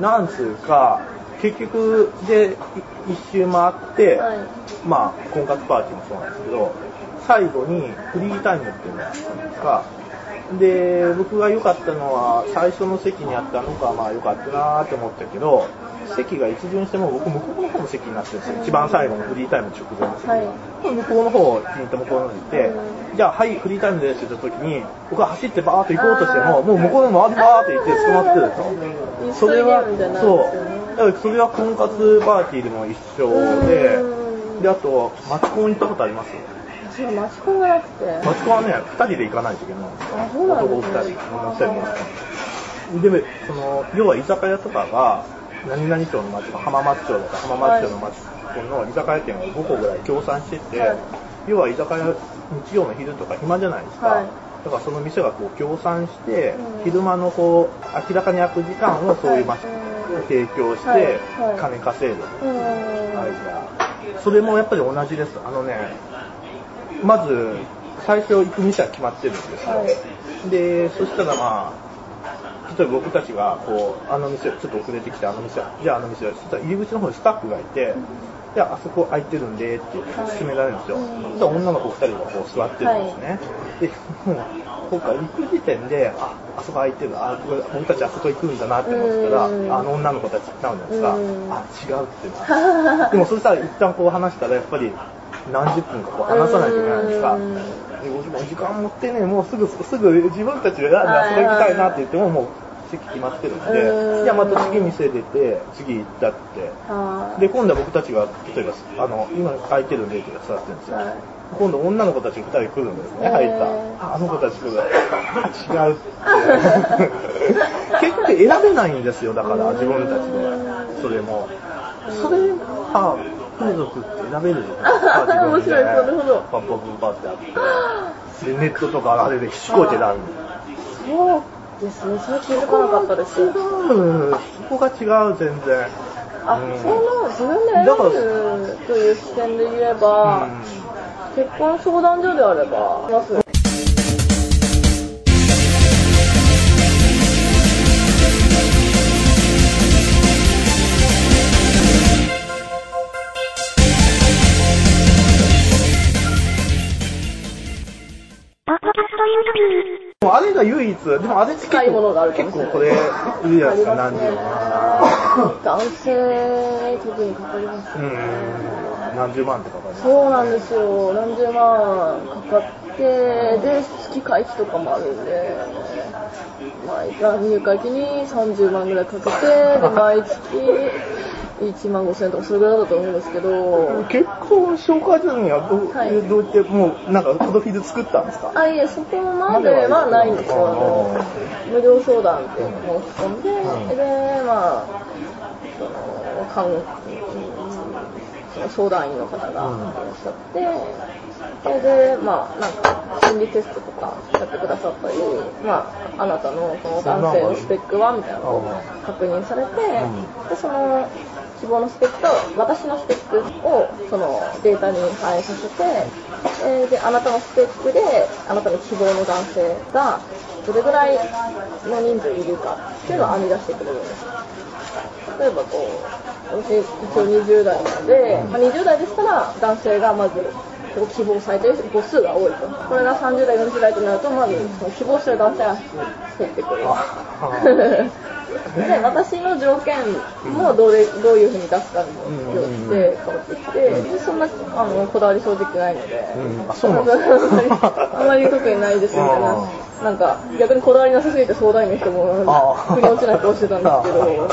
なんつうか、結局でい一周回って、はいまあ、婚活パーティーもそうなんですけど、最後にフリータイムっていうのがあったんですか。で、僕が良かったのは、最初の席にあったのが、まあ良かったなーって思ったけど、席が一巡しても僕向こうの方の席になってるんですよ。一番最後のフリータイム直前の席。はい向こうの方気に入った向こうの方に行って、うじゃあはい、フリータイムですって言った時に、僕が走ってバーっと行こうとしても、もう向こうの周りバーって行って捕まってるでしょ。それはそう。だからそれは婚活パーティーでも一緒でう、んで、あと、マチコン行ったことあります？私はマチコンがなくて。マチコンはね、二人で行かないといけないんですよ。男二人、女二人で。で、その、要は居酒屋とかが、何々町の町とか浜松町とか浜松町の町の居酒屋店を5個ぐらい協賛してて、はい要は居酒屋、日曜の昼とか暇じゃないですか。はいだからその店がこう協賛して、うん昼間のこう、明らかに空く時間をそういう町はい提供して、はいはい金稼いでる。うん。はい、それもやっぱり同じです。あのね、まず、最初行く店は決まってるんですよ。はいで、そしたらまあ、例えば僕たちが、こう、あの店、ちょっと遅れてきて、あの店、じゃああの店、そしたら入り口の方にスタッフがいて、じゃああそこ空いてるんでって勧められるんですよ。うんそしたら女の子2人がこう座ってるんですね。で、もう、僕から行く時点で、あ、あそこ空いてる、あ、僕僕たちあそこ行くんだなって思ってたら、うん。あの女の子たちなのですか、うん。あ、違うってなでもそしたら一旦こう話したらやっぱり何十分かこう話さないといけないんです時間持ってね、もうすぐ、すぐ自分たちで遊び行きたいなって言ってももう席決まってるんうで、んじゃあまた次店出て、次行ったって。はで、今度は僕たちが、例えば、あの、今空いてるんでって座ってるんですよ。はい今度女の子たちが2人来るんですね、入った。ああの子たち来る。あ、違うって。結局選べないんですよ、だから自分たちで。それも。それは、風俗って選べる。面白いなるほどパッパってあって。で、ネットとかあれで飛行機選ぶ。そうですね。それ気づかなかったです。違う。そこが違う、全然。あ、うんその自分で選べるという視点で言えば、結婚相談所であれば、います。でもあれが唯一、でもあれって結近いものがあ構、る結構これ、いるじゃないですか、何十万。男性、特にかかりますうね。ん、何十万ってかかる。そうなんですよ。何十万かかって、で、月会費とかもあるんで、毎回入会費に30万ぐらいかけて、で、毎月1万5千円とかそれぐらいだと思うんですけど、結婚紹介するにはどう、はい。どうやって、もうなんかプロフィール作ったんですか？あ、いえ、そこまではないんですよ。無料相談っていうのを申し込んで、うん。で、まあ、その、看その相談員の方がいらっしゃって、それで、まあ、なんか、心理テストとかやってくださったり、まあ、あなたのその男性のスペックはみたいなのを確認されて、で、その、希望のスペックと私のスペックをそのデータに反映させて、えーで、あなたのスペックで、あなたの希望の男性がどれぐらいの人数いるかっていうのを編み出してくれるんです。例えばこう、私一応20代なので、まあ、20代でしたら男性がまず希望されてる母数が多いと。これが30代、40代となると、まずその希望してる男性が減ってくる。で、私の条件もどれどういうふうに出すかによって変わってきて、でそんなあのこだわり正直ないので、うん。あそうなんですか。あまり特にないですみたいな、なんか逆にこだわりなさすぎて相談員の人もあ腑に落ちない顔してたんですけど、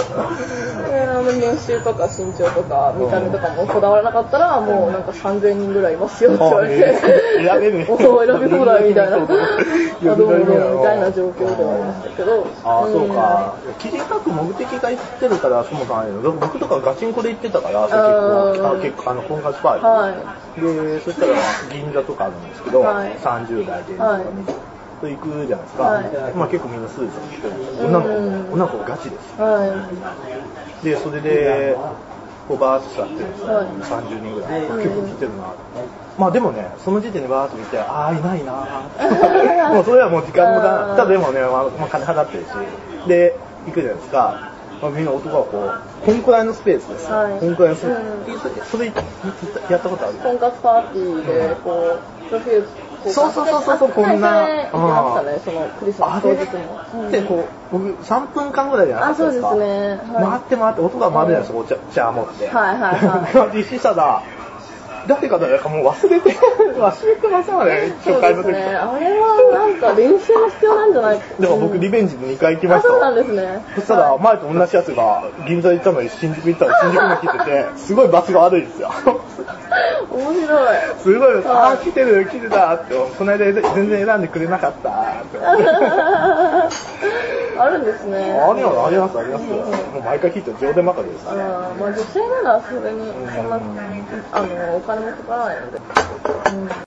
であの年収とか身長とか見た目とかもこだわらなかったら、もうなんか3000人ぐらいいますよって言われて、選べる。おー選び放題みたいな、どうもどうもみたいな状況ではありましたけど、ああ、そううんか。記事書く目的が言ってるから、そもそも僕とかガチンコで行ってたから、結構、あー。あ結構、あの、婚活パーティー。はい。で、そしたら、まあ銀座とかあるんですけど、はい。30代で、はいと行くじゃないですか。はいまあ結構みんなスーツを着てる女の子女の子ガチです。はで、それで、こうバーッと座ってるんですよ、はい30人ぐらい。うん結構来てるな。まあでもね、その時点でバーッと見て、ああ、いないなー もうそれはもう時間無駄。うんただでもね、まあ、まあ金払ってるし。で、行くじゃないですか。まあ、みんな男はこう、こんくらいのスペースです。はいこんくらいのスペーうんス。それ、やったことある？婚活パーティーで、こう、そうそうそうそうそうあこんなはいそれ行きましたね、そのクリスマあス当日れも。ってこう、僕3分間ぐらいじゃなかったですか？あそうですねはい回って回って、音が回るじゃないですか、お茶茶持って。はいはいはいい。実施者だ。誰か誰かもう忘れて、忘れてますよね、そう初回の時。ですね。あれはなんか練習が必要なんじゃない？でも僕リベンジで2回行きまあ、したそうなんよ。ですね。そしたら前と同じやつが銀座行ったのに新宿行ったら新宿に来てて、すごいバスが悪いんですよ。面白い。すごい、はいああ、来てる、来てたって、この間全然選んでくれなかったって。あるんですね。あります、あります、あります。もう毎回聞いて上手まかりですね。あーまあ女性ならそれにそんな、あの、お金もかからないので。うん